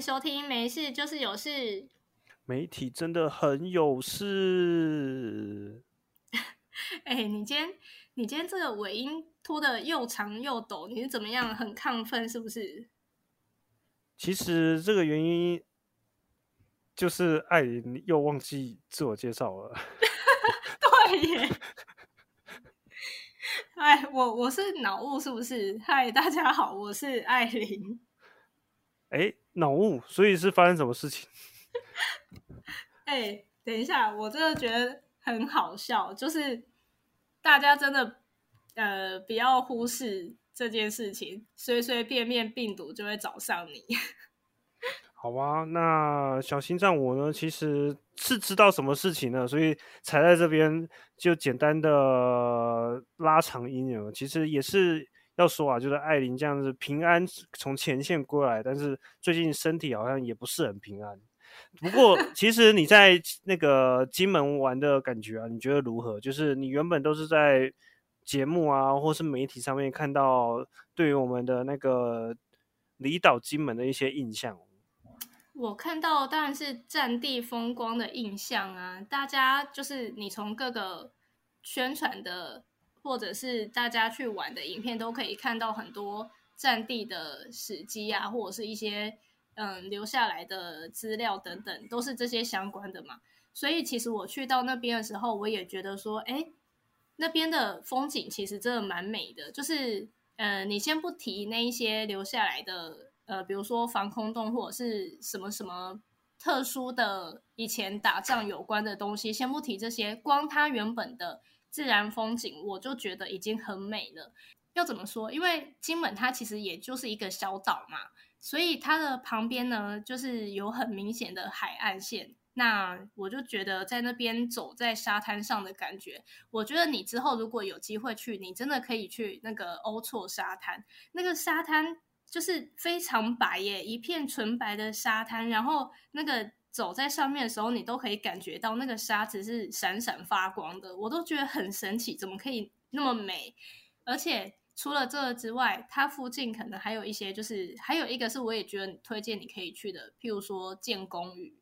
收听《没事就是有事》。媒体真的很有事。哎，你今天你今天这个尾音拖的又长又抖，你是怎么样？很亢奋是不是？其实这个原因就是艾琳又忘记自我介绍了。对耶。哎，我我是脑雾是不是？嗨，大家好，我是艾琳。哎，脑雾，所以是发生什么事情？哎，等一下，我真的觉得很好笑，就是大家真的呃不要忽视这件事情，随随便便病毒就会找上你。好吧，那小心脏我呢，其实是知道什么事情呢，所以才在这边就简单的拉长音乐。其实也是。要说啊，就是艾琳这样子平安从前线过来，但是最近身体好像也不是很平安。不过，其实你在那个金门玩的感觉啊，你觉得如何？就是你原本都是在节目啊，或是媒体上面看到对于我们的那个离岛金门的一些印象。我看到当然是战地风光的印象啊，大家就是你从各个宣传的。或者是大家去玩的影片，都可以看到很多战地的史迹啊，或者是一些嗯留下来的资料等等，都是这些相关的嘛。所以其实我去到那边的时候，我也觉得说，哎，那边的风景其实真的蛮美的。就是呃，你先不提那一些留下来的呃，比如说防空洞或者是什么什么特殊的以前打仗有关的东西，先不提这些，光它原本的。自然风景，我就觉得已经很美了。要怎么说？因为金门它其实也就是一个小岛嘛，所以它的旁边呢，就是有很明显的海岸线。那我就觉得在那边走在沙滩上的感觉，我觉得你之后如果有机会去，你真的可以去那个欧措沙滩。那个沙滩就是非常白耶，一片纯白的沙滩，然后那个。走在上面的时候，你都可以感觉到那个沙子是闪闪发光的，我都觉得很神奇，怎么可以那么美？而且除了这个之外，它附近可能还有一些，就是还有一个是我也觉得推荐你可以去的，譬如说建功屿，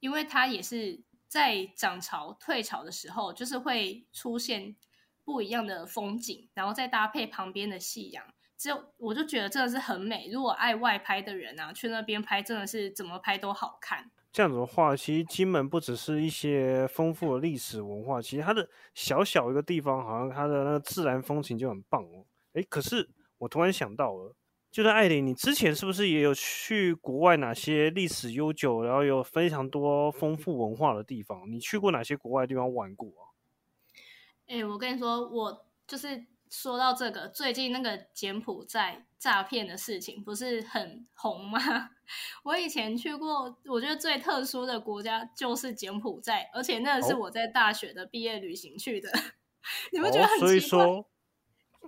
因为它也是在涨潮退潮的时候，就是会出现不一样的风景，然后再搭配旁边的夕阳，就我就觉得真的是很美。如果爱外拍的人啊，去那边拍真的是怎么拍都好看。这样子的话，其实金门不只是一些丰富的历史文化，其实它的小小一个地方，好像它的那个自然风情就很棒哦。哎，可是我突然想到了，就是艾琳，你之前是不是也有去国外哪些历史悠久，然后有非常多丰富文化的地方？你去过哪些国外地方玩过啊？哎，我跟你说，我就是。说到这个，最近那个柬埔寨诈骗的事情不是很红吗？我以前去过，我觉得最特殊的国家就是柬埔寨，而且那是我在大学的毕业旅行去的。你们觉得很奇怪？所以说，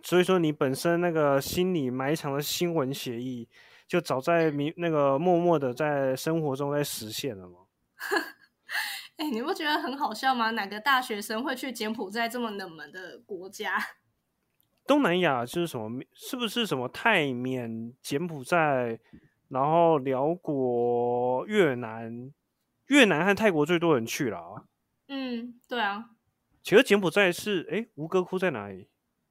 所以说你本身那个心里埋藏的新闻协议，就早在明那个默默的在生活中在实现了吗？哎，你不觉得很好笑吗？哪个大学生会去柬埔寨这么冷门的国家？东南亚就是什么？是不是什么泰缅、柬埔寨，然后辽国、越南、越南和泰国最多人去了啊？嗯，对啊。其实柬埔寨是哎，吴哥窟在哪里？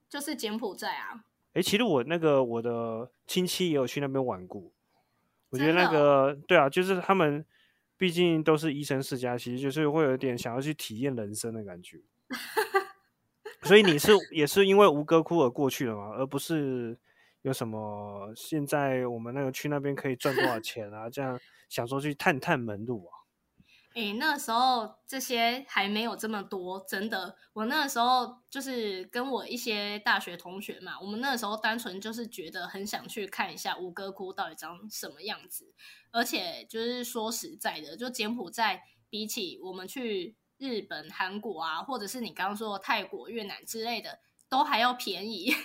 就是柬埔寨啊。哎，其实我那个我的亲戚也有去那边玩过。我觉得那个对啊，就是他们毕竟都是医生世家，其实就是会有点想要去体验人生的感觉。所以你是也是因为吴哥窟而过去的吗？而不是有什么现在我们那个去那边可以赚多少钱啊？这样想说去探探门路啊？哎，那时候这些还没有这么多，真的。我那个时候就是跟我一些大学同学嘛，我们那个时候单纯就是觉得很想去看一下吴哥窟到底长什么样子。而且就是说实在的，就柬埔寨比起我们去。日本、韩国啊，或者是你刚刚说的泰国、越南之类的，都还要便宜。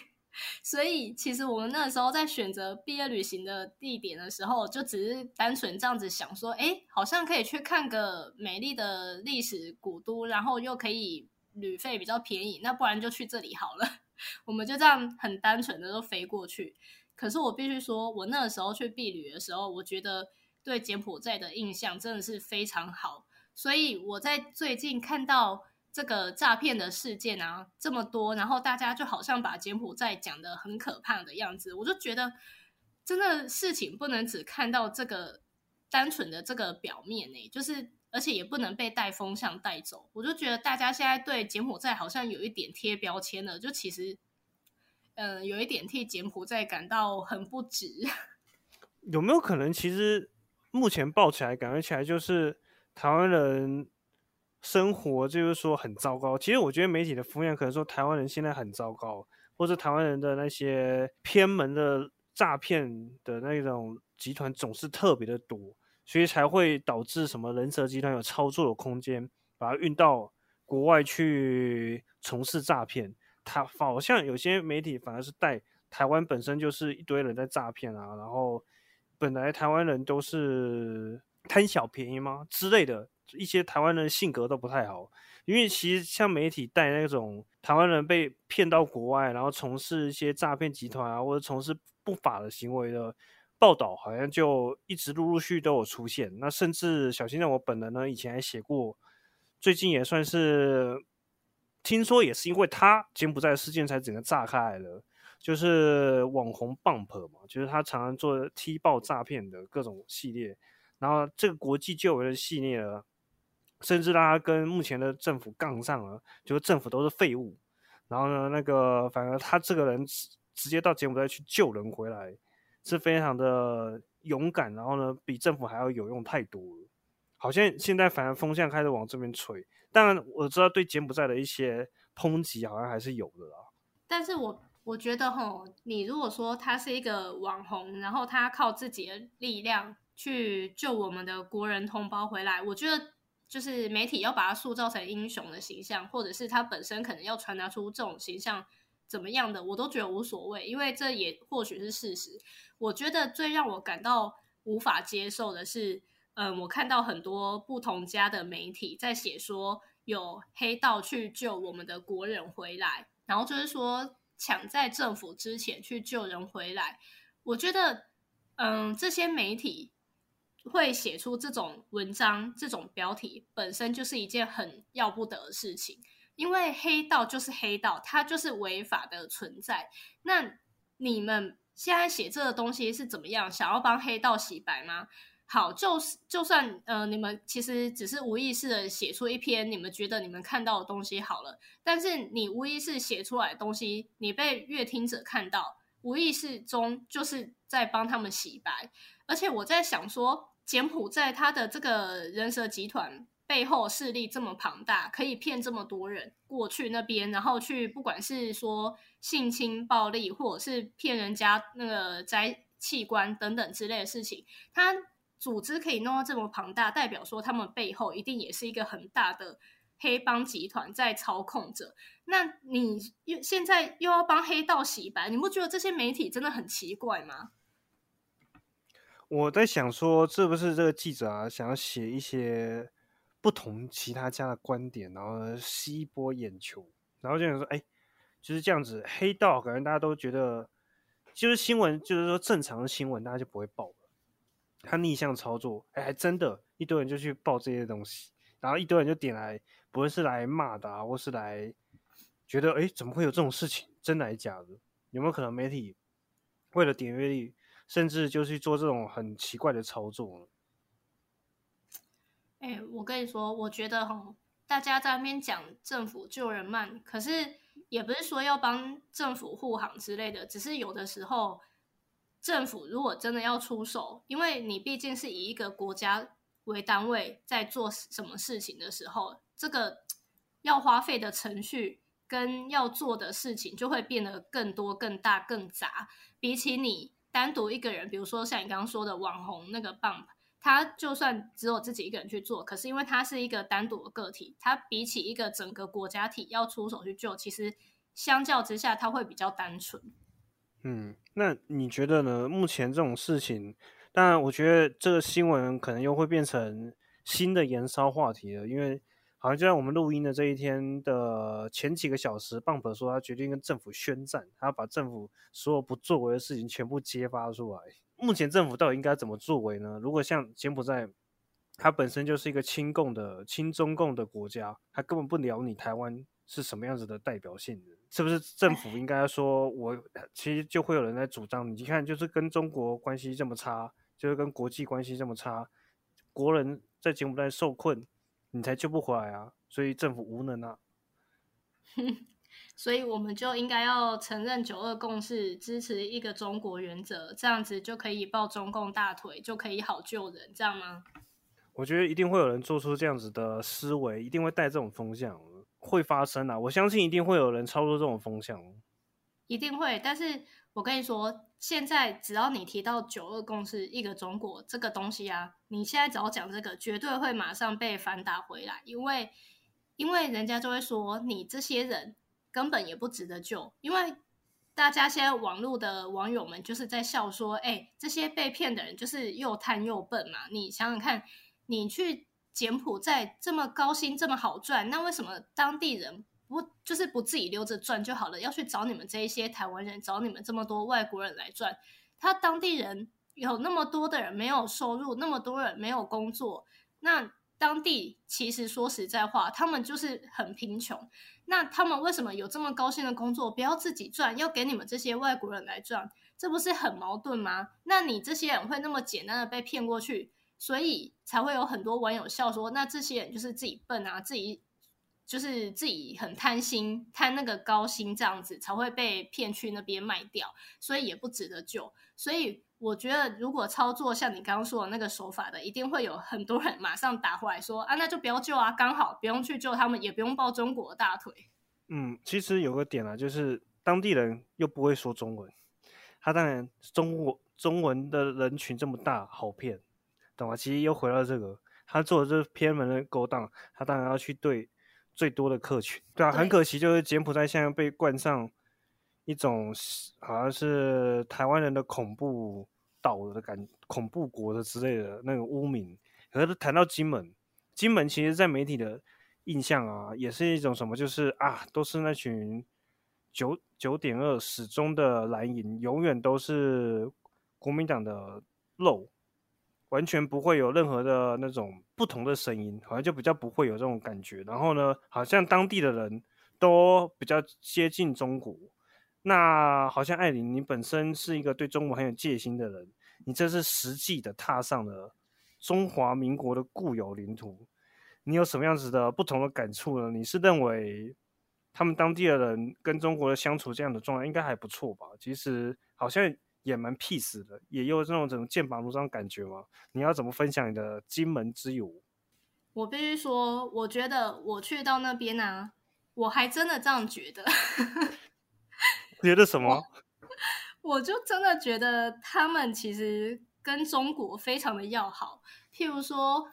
所以，其实我们那时候在选择毕业旅行的地点的时候，就只是单纯这样子想说：，哎，好像可以去看个美丽的历史古都，然后又可以旅费比较便宜，那不然就去这里好了。我们就这样很单纯的都飞过去。可是我必须说，我那个时候去避旅的时候，我觉得对柬埔寨的印象真的是非常好，所以我在最近看到这个诈骗的事件啊这么多，然后大家就好像把柬埔寨讲的很可怕的样子，我就觉得真的事情不能只看到这个单纯的这个表面呢，就是而且也不能被带风向带走。我就觉得大家现在对柬埔寨好像有一点贴标签了，就其实嗯有一点替柬埔寨感到很不值。有没有可能其实？目前报起来，感觉起来就是台湾人生活就是说很糟糕。其实我觉得媒体的负面可能说台湾人现在很糟糕，或者台湾人的那些偏门的诈骗的那种集团总是特别的多，所以才会导致什么人蛇集团有操作的空间，把它运到国外去从事诈骗。他好像有些媒体反而是带台湾本身就是一堆人在诈骗啊，然后。本来台湾人都是贪小便宜吗之类的一些台湾人性格都不太好，因为其实像媒体带那种台湾人被骗到国外，然后从事一些诈骗集团啊，或者从事不法的行为的报道，好像就一直陆陆续都有出现。那甚至小新让我本人呢，以前还写过，最近也算是听说也是因为他柬埔寨事件才整个炸开来的。就是网红 Bump 嘛，就是他常常做踢爆诈骗的各种系列，然后这个国际救援的系列呢，甚至让他跟目前的政府杠上了，就是政府都是废物。然后呢，那个反而他这个人直直接到柬埔寨去救人回来，是非常的勇敢。然后呢，比政府还要有用太多了。好像现在反而风向开始往这边吹。当然我知道对柬埔寨的一些抨击好像还是有的啦。但是我。我觉得吼，你如果说他是一个网红，然后他靠自己的力量去救我们的国人同胞回来，我觉得就是媒体要把它塑造成英雄的形象，或者是他本身可能要传达出这种形象怎么样的，我都觉得无所谓，因为这也或许是事实。我觉得最让我感到无法接受的是，嗯，我看到很多不同家的媒体在写说有黑道去救我们的国人回来，然后就是说。抢在政府之前去救人回来，我觉得，嗯，这些媒体会写出这种文章、这种标题，本身就是一件很要不得的事情。因为黑道就是黑道，它就是违法的存在。那你们现在写这个东西是怎么样？想要帮黑道洗白吗？好，就是就算呃，你们其实只是无意识的写出一篇你们觉得你们看到的东西好了，但是你无意识写出来的东西，你被阅听者看到，无意识中就是在帮他们洗白。而且我在想说，柬埔寨他的这个人蛇集团背后势力这么庞大，可以骗这么多人过去那边，然后去不管是说性侵暴力，或者是骗人家那个摘器官等等之类的事情，他。组织可以弄到这么庞大，代表说他们背后一定也是一个很大的黑帮集团在操控着。那你又现在又要帮黑道洗白，你不觉得这些媒体真的很奇怪吗？我在想说，是不是这个记者啊，想要写一些不同其他家的观点，然后吸一波眼球，然后就想说，哎，就是这样子，黑道可能大家都觉得，就是新闻，就是说正常的新闻，大家就不会报了。他逆向操作，哎，还真的，一堆人就去报这些东西，然后一堆人就点来，不论是来骂的，啊，或是来觉得，哎，怎么会有这种事情？真的还是假的？有没有可能媒体为了点阅率，甚至就去做这种很奇怪的操作？哎，我跟你说，我觉得哈，大家在那边讲政府救人慢，可是也不是说要帮政府护航之类的，只是有的时候。政府如果真的要出手，因为你毕竟是以一个国家为单位在做什么事情的时候，这个 要花费的程序跟要做的事情就会变得更多、更大、更杂。比起你单独一个人，比如说像你刚刚说的网红那个 Bump，他就算只有自己一个人去做，可是因为他是一个单独的个体，他比起一个整个国家体要出手去救，其实相较之下他会比较单纯。嗯，那你觉得呢？目前这种事情，当然，我觉得这个新闻可能又会变成新的燃烧话题了。因为好像就在我们录音的这一天的前几个小时，棒说他决定跟政府宣战，他要把政府所有不作为的事情全部揭发出来。目前政府到底应该怎么作为呢？如果像柬埔寨，它本身就是一个亲共的、亲中共的国家，它根本不聊你台湾是什么样子的代表性的，是不是？政府应该说，我其实就会有人在主张，你看，就是跟中国关系这么差，就是跟国际关系这么差，国人在柬埔寨受困，你才救不回来啊！所以政府无能啊。所以我们就应该要承认九二共识，支持一个中国原则，这样子就可以抱中共大腿，就可以好救人，这样吗？我觉得一定会有人做出这样子的思维，一定会带这种风向，会发生啊！我相信一定会有人操作这种风向，一定会。但是我跟你说，现在只要你提到九二共识、一个中国这个东西啊，你现在只要讲这个，绝对会马上被反打回来，因为因为人家就会说你这些人。根本也不值得救，因为大家现在网络的网友们就是在笑说：“哎，这些被骗的人就是又贪又笨嘛！你想想看，你去柬埔寨这么高薪这么好赚，那为什么当地人不就是不自己留着赚就好了？要去找你们这一些台湾人，找你们这么多外国人来赚？他当地人有那么多的人没有收入，那么多人没有工作，那当地其实说实在话，他们就是很贫穷。”那他们为什么有这么高兴的工作？不要自己赚，要给你们这些外国人来赚，这不是很矛盾吗？那你这些人会那么简单的被骗过去，所以才会有很多网友笑说，那这些人就是自己笨啊，自己就是自己很贪心，贪那个高薪这样子，才会被骗去那边卖掉，所以也不值得救。所以。我觉得，如果操作像你刚刚说的那个手法的，一定会有很多人 马上打回来说啊，那就不要救啊，刚好不用去救他们，也不用抱中国大腿。嗯，其实有个点啊，就是当地人又不会说中文，他当然中国中文的人群这么大，好骗，懂吗？其实又回到这个，他做的这偏门的勾当，他当然要去对最多的客群。对啊，很可惜，就是柬埔寨现在被冠上一种好像是台湾人的恐怖。岛的感恐怖国的之类的那个污名，可是谈到金门，金门其实，在媒体的印象啊，也是一种什么，就是啊，都是那群九九点二始终的蓝营，永远都是国民党的肉，完全不会有任何的那种不同的声音，好像就比较不会有这种感觉。然后呢，好像当地的人都比较接近中国。那好像艾琳，你本身是一个对中国很有戒心的人，你这是实际的踏上了中华民国的固有领土，你有什么样子的不同的感触呢？你是认为他们当地的人跟中国的相处这样的状态应该还不错吧？其实好像也蛮 peace 的，也有这种怎么剑拔弩张感觉吗？你要怎么分享你的金门之游？我必须说，我觉得我去到那边啊，我还真的这样觉得。觉得什么？我就真的觉得他们其实跟中国非常的要好。譬如说，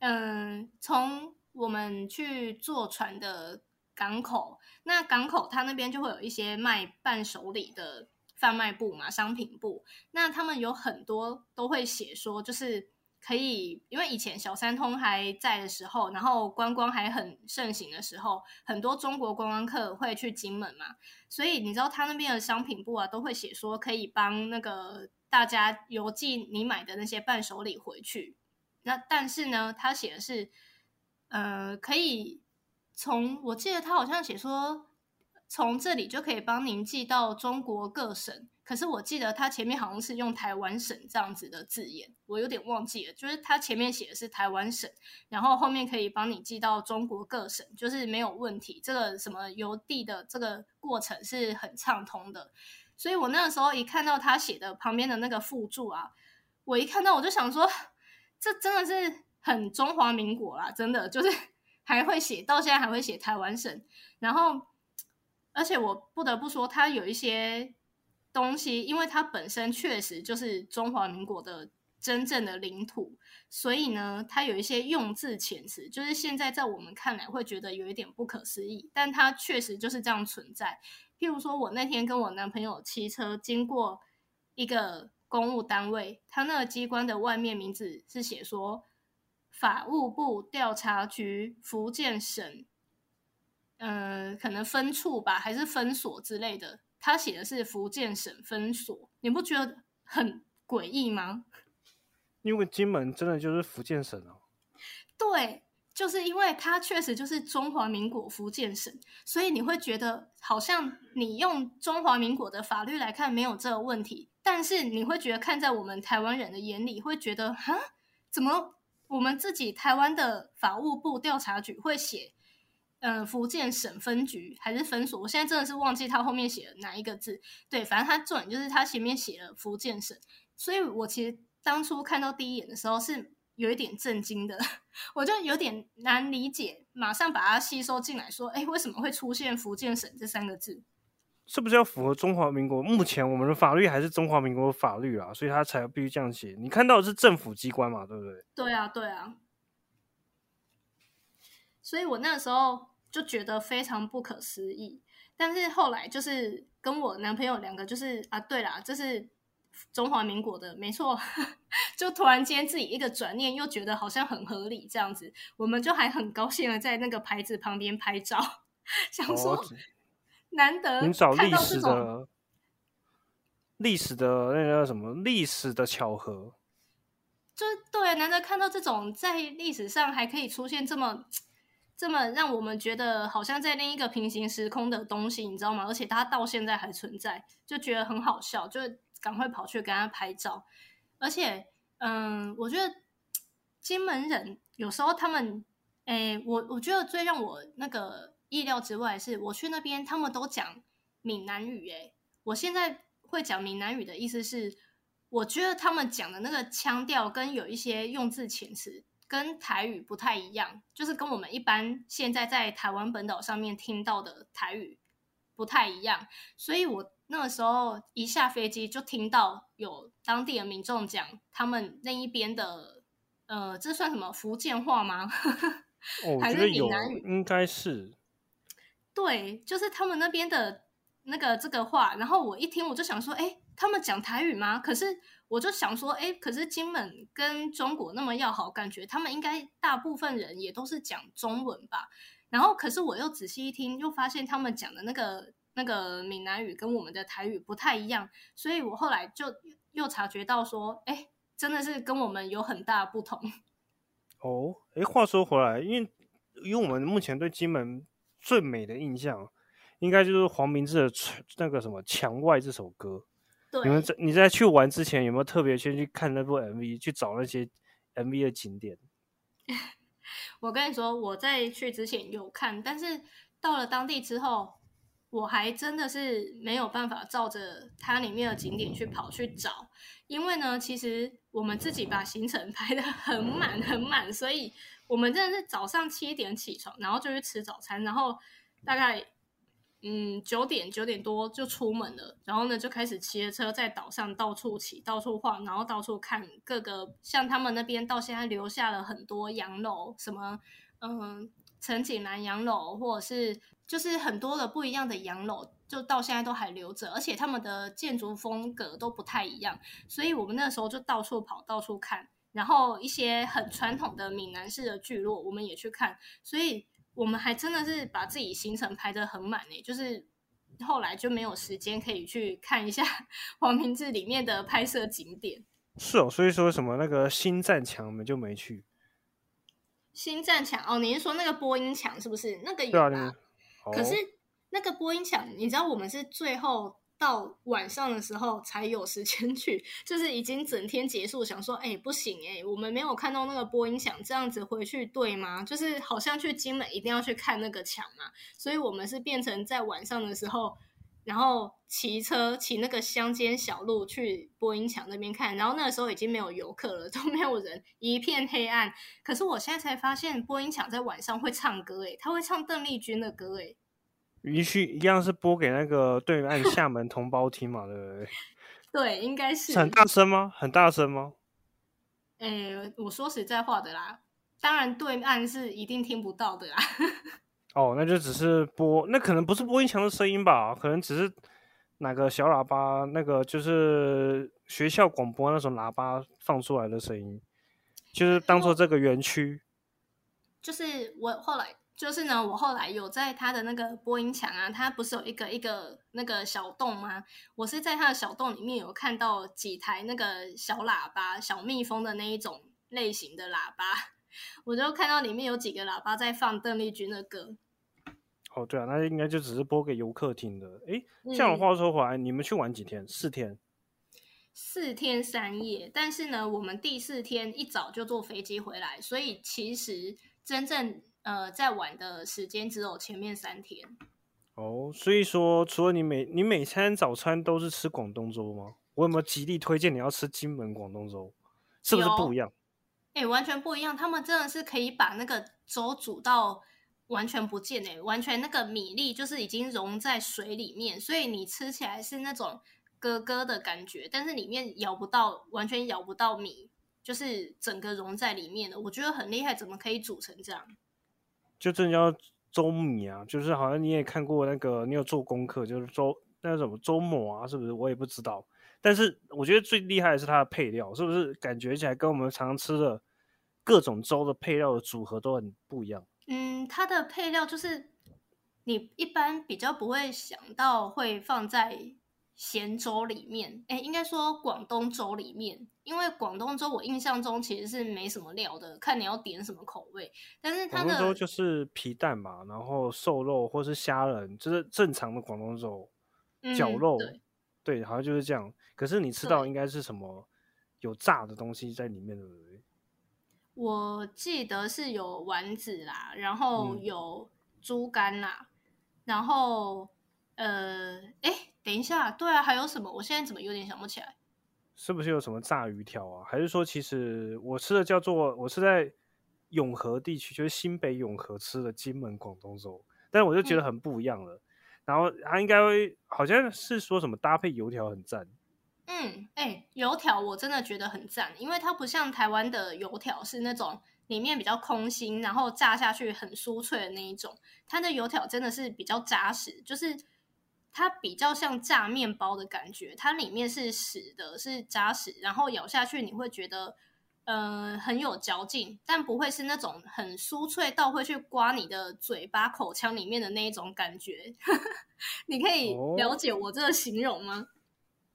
嗯，从我们去坐船的港口，那港口它那边就会有一些卖伴手礼的贩卖部嘛，商品部。那他们有很多都会写说，就是。可以，因为以前小三通还在的时候，然后观光还很盛行的时候，很多中国观光客会去金门嘛，所以你知道他那边的商品部啊，都会写说可以帮那个大家邮寄你买的那些伴手礼回去。那但是呢，他写的是，呃，可以从我记得他好像写说，从这里就可以帮您寄到中国各省。可是我记得他前面好像是用台湾省这样子的字眼，我有点忘记了。就是他前面写的是台湾省，然后后面可以帮你寄到中国各省，就是没有问题。这个什么邮递的这个过程是很畅通的。所以我那个时候一看到他写的旁边的那个附注啊，我一看到我就想说，这真的是很中华民国啦，真的就是 还会写到现在还会写台湾省。然后，而且我不得不说，它有一些。东西，因为它本身确实就是中华民国的真正的领土，所以呢，它有一些用字遣词，就是现在在我们看来会觉得有一点不可思议，但它确实就是这样存在。譬如说，我那天跟我男朋友骑车经过一个公务单位，他那个机关的外面名字是写说法务部调查局福建省，嗯，可能分处吧，还是分所之类的。他写的是福建省分所，你不觉得很诡异吗？因为金门真的就是福建省哦。对，就是因为它确实就是中华民国福建省，所以你会觉得好像你用中华民国的法律来看没有这个问题，但是你会觉得看在我们台湾人的眼里，会觉得哈，怎么我们自己台湾的法务部调查局会写，嗯，福建省分局还是分所？我现在真的是忘记他后面写了哪一个字。对，反正他重点就是他前面写了福建省，所以我其实当初看到第一眼的时候是。有一点震惊的，我就有点难理解，马上把它吸收进来，说：“哎，为什么会出现福建省这三个字？是不是要符合中华民国？目前我们的法律还是中华民国的法律啊，所以他才必须这样写。你看到的是政府机关嘛，对不对？对啊，对啊。所以我那时候就觉得非常不可思议，但是后来就是跟我男朋友两个，就是啊，对啦，这是。中华民国的没错，就突然间自己一个转念，又觉得好像很合理这样子，我们就还很高兴的在那个牌子旁边拍照，想说难得你找历史的历史的那个什么历史的巧合，就对，难得看到这种在历史上还可以出现这么这么让我们觉得好像在另一个平行时空的东西，你知道吗？而且它到现在还存在，就觉得很好笑，就。赶快跑去跟他拍照，而且，嗯，我觉得金门人有时候他们，哎，我我觉得最让我那个意料之外是，我去那边他们都讲闽南语，哎，我现在会讲闽南语的意思是，我觉得他们讲的那个腔调跟有一些用字遣词跟台语不太一样，就是跟我们一般现在在台湾本岛上面听到的台语不太一样，所以我。那个时候一下飞机就听到有当地的民众讲他们那一边的，呃，这算什么福建话吗？还是闽南语？应该是。对，就是他们那边的那个这个话。然后我一听，我就想说，哎，他们讲台语吗？可是我就想说，哎，可是金门跟中国那么要好，感觉他们应该大部分人也都是讲中文吧。然后，可是我又仔细一听，又发现他们讲的那个。那个闽南语跟我们的台语不太一样，所以我后来就又察觉到说，哎，真的是跟我们有很大不同。哦，哎，话说回来，因为因为我们目前对金门最美的印象，应该就是黄明志的那个什么《墙外》这首歌。对。你们在你在去玩之前，有没有特别先去看那部 MV，去找那些 MV 的景点？我跟你说，我在去之前有看，但是到了当地之后。我还真的是没有办法照着它里面的景点去跑去找，因为呢，其实我们自己把行程 排的很满很满，所以我们真的是早上七点起床，然后就去吃早餐，然后大概嗯九点九点多就出门了，然后呢就开始骑着车在岛上到处骑、到处晃，然后到处看各个，像他们那边到现在留下了很多洋楼，什么嗯陈景南洋楼，或者是。就是很多的不一样的洋楼，就到现在都还留着，而且他们的建筑风格都不太一样，所以我们那时候就到处跑，到处看，然后一些很传统的闽南式的聚落，我们也去看，所以我们还真的是把自己行程排得很满呢。就是后来就没有时间可以去看一下 黄明志里面的拍摄景点。是哦，所以说什么那个新战墙我们就没去。新战墙哦，你是说那个播音墙是不是？那个有啊。可是那个播音墙，你知道我们是最后到晚上的时候才有时间去，就是已经整天结束，想说，哎，不行哎，我们没有看到那个播音墙，这样子回去对吗？就是好像去金门一定要去看那个墙嘛，所以我们是变成在晚上的时候，然后骑车骑那个乡间小路去播音墙那边看，然后那个时候已经没有游客了，都没有人，一片黑暗。可是我现在才发现，播音墙在晚上会唱歌，哎，他会唱邓丽君的歌，哎。允许一样是播给那个对岸 厦门同胞听嘛，对不对？对，应该是很大声吗？很大声吗？诶，我说实在话的啦，当然对岸是一定听不到的啦。哦，那就只是播，那可能不是播音墙的声音吧？可能只是哪个小喇叭，那个就是学校广播那种喇叭放出来的声音，就是当做这个园区。就是我后来。就是呢，我后来有在他的那个播音墙啊，它不是有一个一个那个小洞吗？我是在他的小洞里面有看到几台那个小喇叭，小蜜蜂的那一种类型的喇叭，我就看到里面有几个喇叭在放邓丽君的歌。哦，对啊，那应该就只是播给游客听的。诶，这样话说回来，你们去玩几天？四天。四天三夜，但是呢，我们第四天一早就坐飞机回来，所以其实真正。呃，在玩的时间只有前面三天。哦，所以说，除了你每你每餐早餐都是吃广东粥吗？我有没有极力推荐你要吃金门广东粥？是不是不一样？哎，完全不一样。他们真的是可以把那个粥煮到完全不见哎，完全那个米粒就是已经融在水里面，所以你吃起来是那种咯咯的感觉，但是里面咬不到，完全咬不到米，就是整个融在里面的。我觉得很厉害，怎么可以煮成这样？就这叫周米啊，就是好像你也看过那个，你有做功课，就是周那什么周末啊，是不是？我也不知道。但是我觉得最厉害的是它的配料，是不是？感觉起来跟我们常吃的各种粥的配料的组合都很不一样。嗯，它的配料就是你一般比较不会想到会放在。咸粥里面，哎，应该说广东粥里面，因为广东粥我印象中其实是没什么料的，看你要点什么口味。但是它的广东粥就是皮蛋嘛，然后瘦肉或是虾仁，就是正常的广东粥，绞肉，对，好像就是这样。可是你吃到应该是什么有炸的东西在里面的？我记得是有丸子啦，然后有猪肝啦，然后呃，哎。等一下，对啊，还有什么？我现在怎么有点想不起来？是不是有什么炸鱼条啊？还是说，其实我吃的叫做我是在永和地区，就是新北永和吃的金门广东粥，但是我就觉得很不一样了。然后它应该会好像是说什么搭配油条很赞。嗯，哎，油条我真的觉得很赞，因为它不像台湾的油条是那种里面比较空心，然后炸下去很酥脆的那一种，它的油条真的是比较扎实，就是。它比较像炸面包的感觉，它里面是实的，是扎实，然后咬下去你会觉得，呃，很有嚼劲，但不会是那种很酥脆到会去刮你的嘴巴、口腔里面的那一种感觉。你可以了解我这个形容吗？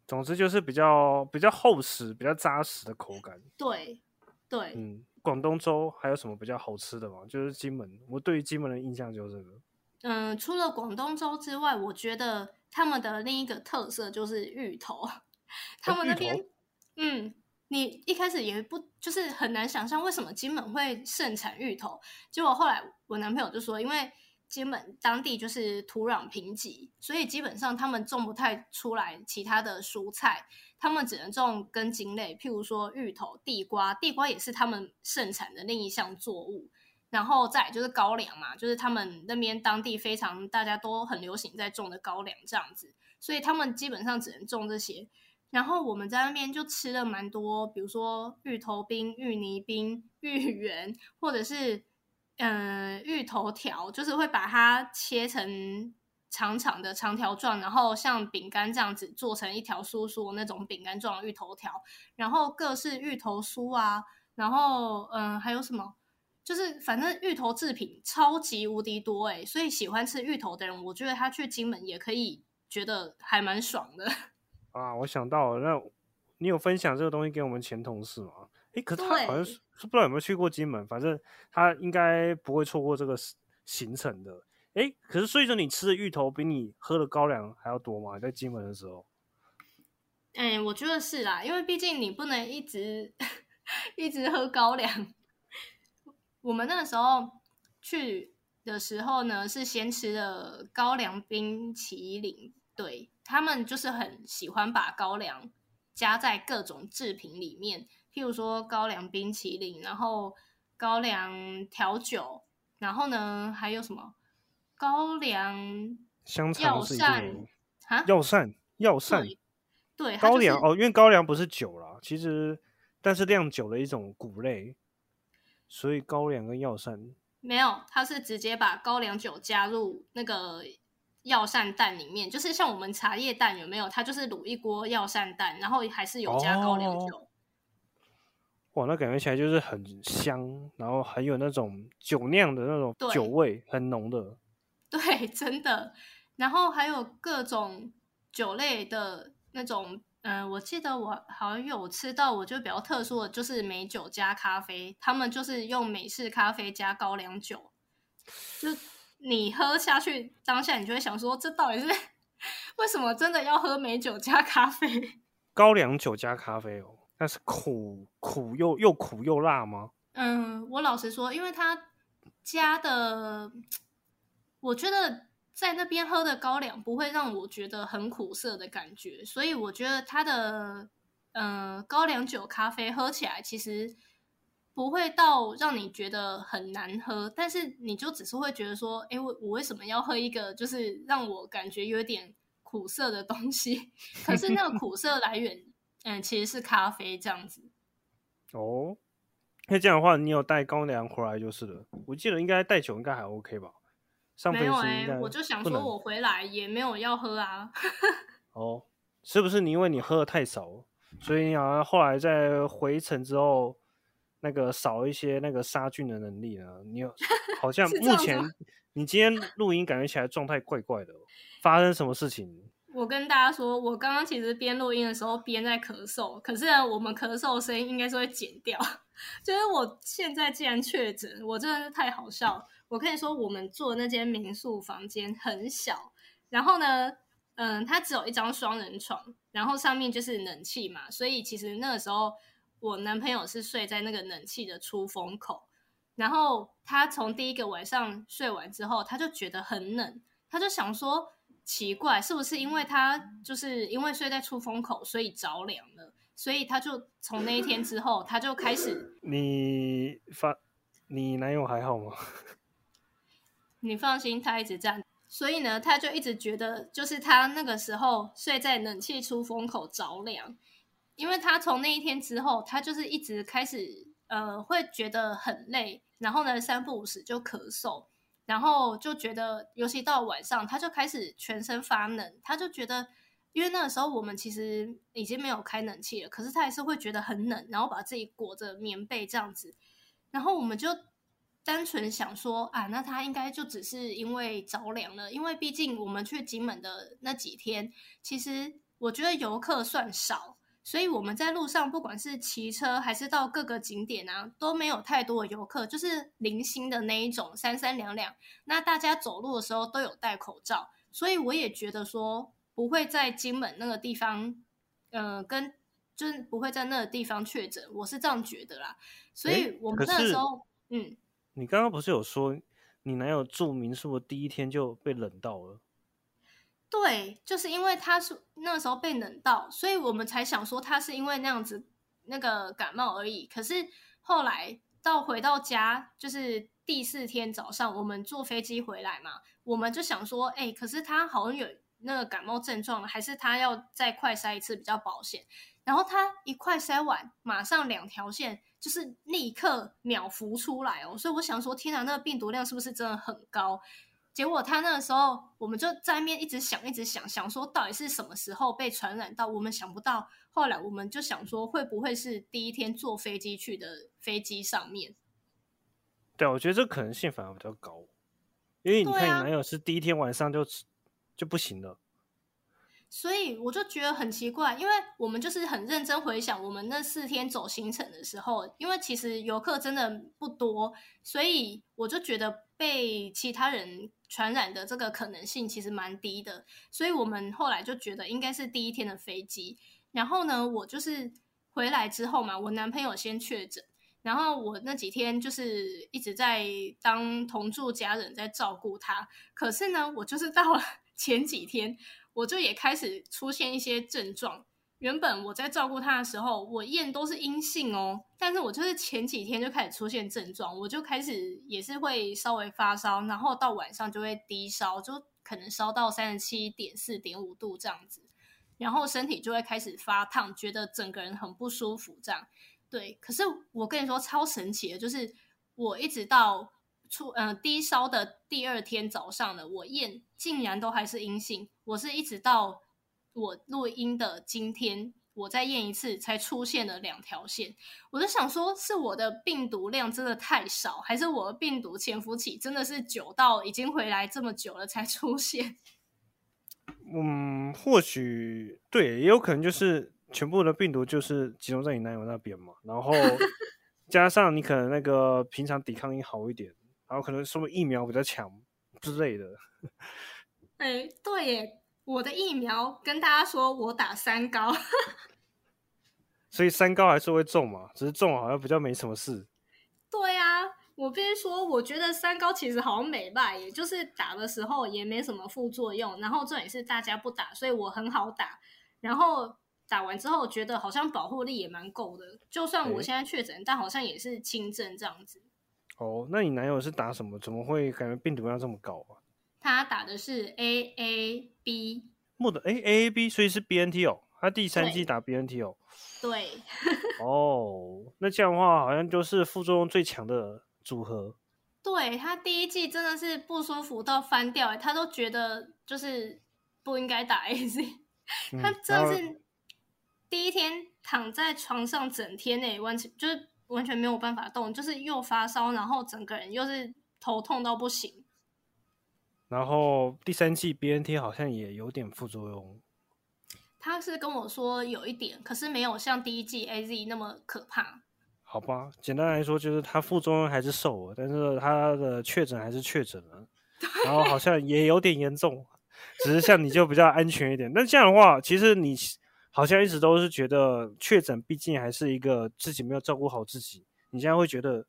总之就是比较比较厚实、比较扎实的口感。对对，嗯，广东粥还有什么比较好吃的吗？就是金门，我对于金门的印象就是这个。嗯，除了广东粥之外，我觉得他们的另一个特色就是芋头。他们那边，嗯，你一开始也不就是很难想象为什么金门会盛产芋头。结果后来我男朋友就说，因为金门当地就是土壤贫瘠，所以基本上他们种不太出来其他的蔬菜，他们只能种根茎类，譬如说芋头、地瓜。地瓜也是他们盛产的另一项作物。然后再就是高粱嘛，就是他们那边当地非常大家都很流行在种的高粱这样子，所以他们基本上只能种这些。然后我们在那边就吃了蛮多，比如说芋头冰、芋泥冰、芋圆，或者是嗯芋头条，就是会把它切成长长的长条状，然后像饼干这样子做成一条酥酥那种饼干状芋头条，然后各式芋头酥啊，然后嗯还有什么？就是反正芋头制品超级无敌多哎，所以喜欢吃芋头的人，我觉得他去金门也可以觉得还蛮爽的。啊，我想到了，那你有分享这个东西给我们前同事吗？哎，可是他好像是不知道有没有去过金门，反正他应该不会错过这个行程的。哎，可是所以说你吃的芋头比你喝的高粱还要多吗？在金门的时候？哎，我觉得是啦，因为毕竟你不能一直 一直喝高粱。我们那个时候去的时候呢，是先吃了高粱冰淇淋。对他们就是很喜欢把高粱加在各种制品里面，譬如说高粱冰淇淋，然后高粱调酒，然后呢还有什么高粱香肠、药膳啊？药膳、药膳，对高粱哦，因为高粱不是酒啦，其实但是酿酒的一种谷类。所以高粱跟药膳没有，它是直接把高粱酒加入那个药膳蛋里面，就是像我们茶叶蛋有没有？它就是卤一锅药膳蛋，然后还是有加高粱酒。哇，那感觉起来就是很香，然后很有那种酒酿的那种酒味，很浓的。对，真的。然后还有各种酒类的那种，嗯、我记得我好像有吃到，我就比较特殊的，就是美酒加咖啡，他们就是用美式咖啡加高粱酒，就你喝下去当下，你就会想说，这到底是为什么真的要喝美酒加咖啡？高粱酒加咖啡哦，那是苦苦又又苦又辣吗？嗯，我老实说，因为它加的，我觉得在那边喝的高粱不会让我觉得很苦涩的感觉，所以我觉得它的嗯、呃高粱酒咖啡喝起来其实不会到让你觉得很难喝，但是你就只是会觉得说，哎，我我为什么要喝一个就是让我感觉有点苦涩的东西？可是那个苦涩来源，嗯，其实是咖啡这样子。哦，那这样的话，你有带高粱回来就是了。我记得应该带酒应该还 OK 吧？上飞没有哎、机我就想说我回来也没有要喝啊。哦，是不是你因为你喝的太少，所以你好像后来在回程之后，那个少一些那个杀菌的能力呢？你有好像 目前你今天录音感觉起来状态怪怪的哦，发生什么事情？我跟大家说，我刚刚其实边录音的时候边在咳嗽，可是呢，我们咳嗽的声音应该是会剪掉。就是我现在既然确诊，我真的是太好笑了。我跟你说，我们住那间民宿房间很小，然后呢，嗯，它只有一张双人床，然后上面就是冷气嘛，所以其实那个时候我男朋友是睡在那个冷气的出风口，然后他从第一个晚上睡完之后，他就觉得很冷，他就想说奇怪，是不是因为他就是因为睡在出风口，所以着凉了，所以他就从那一天之后，他就开始，你发你男友还好吗？你放心，他一直这样。所以呢，他就一直觉得，就是他那个时候睡在冷气出风口着凉，因为他从那一天之后，他就是一直开始呃会觉得很累，然后呢三不五时就咳嗽，然后就觉得，尤其到晚上，他就开始全身发冷，他就觉得，因为那个时候我们其实已经没有开冷气了，可是他还是会觉得很冷，然后把自己裹着棉被这样子，然后我们就单纯想说啊，那他应该就只是因为着凉了，因为毕竟我们去金门的那几天，其实我觉得游客算少，所以我们在路上不管是骑车还是到各个景点啊，都没有太多的游客，就是零星的那一种三三两两。那大家走路的时候都有戴口罩，所以我也觉得说不会在金门那个地方，呃，跟就是不会在那个地方确诊，我是这样觉得啦。所以我们那个时候，嗯。你刚刚不是有说你男友住民宿的第一天就被冷到了？对，就是因为他是那时候被冷到，所以我们才想说他是因为那样子那个感冒而已。可是后来到回到家，就是第四天早上，我们坐飞机回来嘛，我们就想说，哎、可是他好像有那个感冒症状了，还是他要再快筛一次比较保险。然后他一快筛完，马上两条线就是立刻秒浮出来哦，所以我想说，天哪，那个病毒量是不是真的很高？结果他那个时候，我们就在那边一直想，一直想，想说到底是什么时候被传染到，我们想不到。后来我们就想说，会不会是第一天坐飞机去的飞机上面？对啊，我觉得这可能性反而比较高，因为你看你男友是第一天晚上就就不行了。所以我就觉得很奇怪，因为我们就是很认真回想我们那四天走行程的时候，因为其实游客真的不多，所以我就觉得被其他人传染的这个可能性其实蛮低的，所以我们后来就觉得应该是第一天的飞机。然后呢，我就是回来之后嘛，我男朋友先确诊，然后我那几天就是一直在当同住家人在照顾他，可是呢，我就是到了 前几天。我就也开始出现一些症状。原本我在照顾他的时候，我验都是阴性哦，但是我就是前几天就开始出现症状，我就开始也是会稍微发烧，然后到晚上就会低烧，就可能烧到三十七点四点五度这样子，然后身体就会开始发烫，觉得整个人很不舒服这样。对，可是我跟你说超神奇的，就是我一直到出呃低烧的第二天早上呢，我验竟然都还是阴性。我是一直到我录音的今天，我再验一次才出现了两条线。我就想说，是我的病毒量真的太少，还是我的病毒潜伏期真的是久到已经回来这么久了才出现？嗯，或许对，也有可能就是全部的病毒就是集中在你男友那边嘛，然后 加上你可能那个平常抵抗力好一点，然后可能什么疫苗比较强之类的。哎，对耶，我的疫苗跟大家说我打三高，所以三高还是会中嘛，只是中好像比较没什么事。对啊，我必须说，我觉得三高其实好像美吧，也就是打的时候也没什么副作用，然后这也是大家不打，所以我很好打。然后打完之后觉得好像保护力也蛮够的，就算我现在确诊，但好像也是轻症这样子。哦，那你男友是打什么？怎么会感觉病毒量这么高啊？他打的是 A A B，莫德哎 A A B，所以是 B N T 哦。他第三季打 B N T 哦。对。哦，那这样的话好像就是副作用最强的组合。对他第一季真的是不舒服到翻掉，他都觉得就是不应该打 A Z，他真的是第一天躺在床上整天内完全就是完全没有办法动，就是又发烧，然后整个人又是头痛到不行。然后第三季 B N T 好像也有点副作用，他是跟我说有一点，可是没有像第一季 A Z 那么可怕。好吧，简单来说就是他副作用还是瘦了，但是他的确诊还是确诊了，然后好像也有点严重，只是像你就比较安全一点。那这样的话，其实你好像一直都是觉得确诊，毕竟还是一个自己没有照顾好自己。你现在会觉得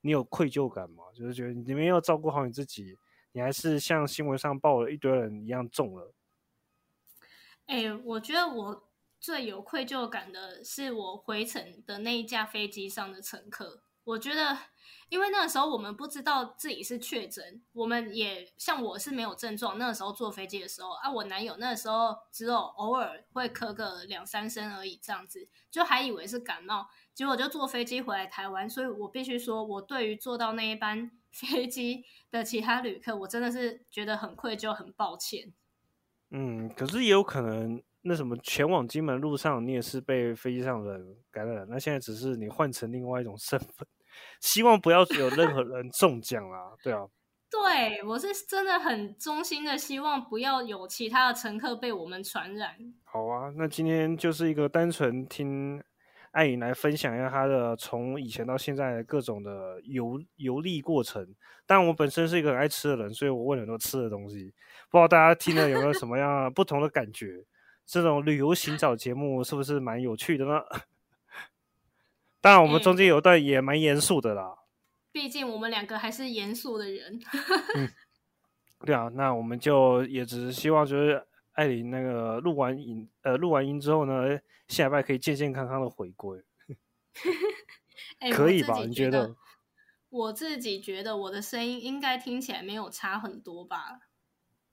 你有愧疚感吗？就是觉得你没有照顾好你自己。你还是像新闻上报了一堆人一样中了。哎，我觉得我最有愧疚感的是我回程的那一架飞机上的乘客。我觉得，因为那个时候我们不知道自己是确诊，我们也像我是没有症状。那个时候坐飞机的时候啊，我男友那个时候只有偶尔会咳个两三声而已，这样子就还以为是感冒。结果就坐飞机回来台湾，所以我必须说，我对于坐到那一班。飞机的其他旅客，我真的是觉得很愧疚，很抱歉。嗯，可是也有可能，那什么前往金门路上，你也是被飞机上的人感染，那现在只是你换成另外一种身份，希望不要有任何人中奖啦。对啊，对我是真的很衷心的希望不要有其他的乘客被我们传染。好啊，那今天就是一个单纯听。艾颖来分享一下她的从以前到现在的各种的游游历过程。但我本身是一个很爱吃的人，所以我问很多吃的东西。不知道大家听了有没有什么样 不同的感觉？这种旅游寻找节目是不是蛮有趣的呢？当然，我们中间有一段也蛮严肃的啦。毕竟我们两个还是严肃的人。嗯，对啊，那我们就也只是希望就是。艾琳那个录完音，呃，录完音之后呢，下礼拜可以健健康康的回归，可以吧？你觉得？我自己觉得我的声音应该听起来没有差很多吧？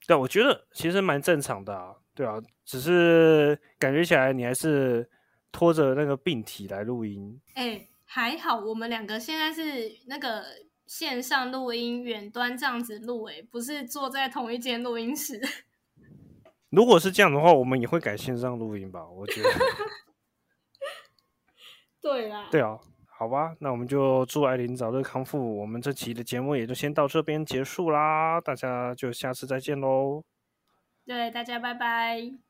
对，我觉得其实蛮正常的啊，对啊，只是感觉起来你还是拖着那个病体来录音。哎，还好我们两个现在是那个线上录音，远端这样子录，哎，不是坐在同一间录音室。如果是这样的话，我们也会改线上录音吧？我觉得。对啦。对啊，好吧，那我们就祝艾琳早日康复。我们这期的节目也就先到这边结束啦，大家就下次再见喽。对，大家拜拜。